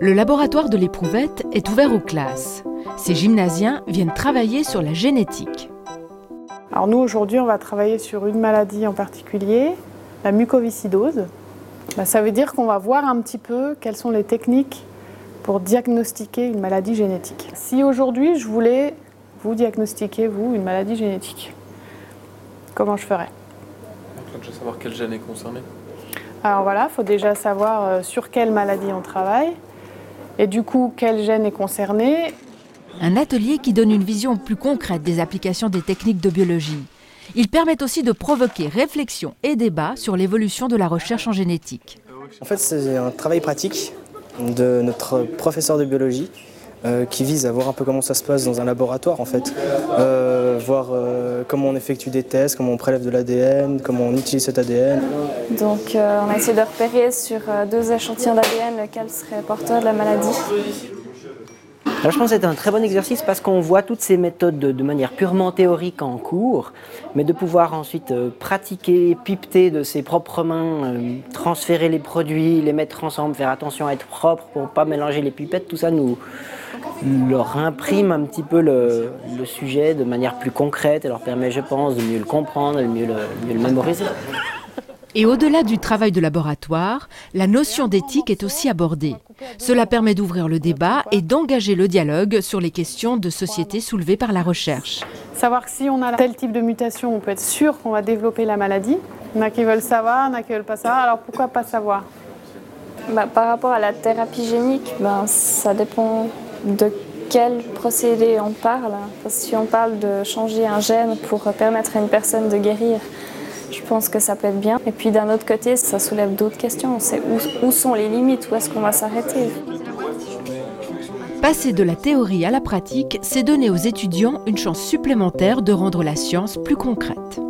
Le laboratoire de l'éprouvette est ouvert aux classes. Ces gymnasiens viennent travailler sur la génétique. Alors nous aujourd'hui on va travailler sur une maladie en particulier, la mucoviscidose. Bah, ça veut dire qu'on va voir un petit peu quelles sont les techniques pour diagnostiquer une maladie génétique. Si aujourd'hui je voulais vous diagnostiquer, vous, une maladie génétique, comment je ferais? Il faut déjà savoir quel gène est concerné. Alors voilà, il faut déjà savoir sur quelle maladie on travaille et du coup quel gène est concerné. Un atelier qui donne une vision plus concrète des applications des techniques de biologie. Il permet aussi de provoquer réflexion et débat sur l'évolution de la recherche en génétique. En fait, c'est un travail pratique de notre professeur de biologie euh, qui vise à voir un peu comment ça se passe dans un laboratoire en fait. Euh, voir euh, comment on effectue des tests, comment on prélève de l'ADN, comment on utilise cet ADN. Donc on a essayé de repérer sur deux échantillons d'ADN lequel serait porteur de la maladie. Je pense que c'est un très bon exercice parce qu'on voit toutes ces méthodes de, manière purement théorique en cours, mais de pouvoir ensuite pratiquer, pipeter de ses propres mains, transférer les produits, les mettre ensemble, faire attention à être propre pour pas mélanger les pipettes, tout ça nous, leur imprime un petit peu le, sujet de manière plus concrète et leur permet, je pense, de mieux le comprendre et de mieux le mémoriser. Et au-delà du travail de laboratoire, la notion d'éthique est aussi abordée. Cela permet d'ouvrir le débat et d'engager le dialogue sur les questions de société soulevées par la recherche. Savoir que si on a tel type de mutation, on peut être sûr qu'on va développer la maladie. Il y en a qui veulent savoir, il y en a qui veulent pas savoir. Alors pourquoi pas savoir? Bah, Par rapport à la thérapie génique, ben, ça dépend de quel procédé on parle. Parce que si on parle de changer un gène pour permettre à une personne de guérir, je pense que ça peut être bien. Et puis d'un autre côté, ça soulève d'autres questions. C'est où, où, sont les limites, où est-ce qu'on va s'arrêter? Passer de la théorie à la pratique, c'est donner aux étudiants une chance supplémentaire de rendre la science plus concrète.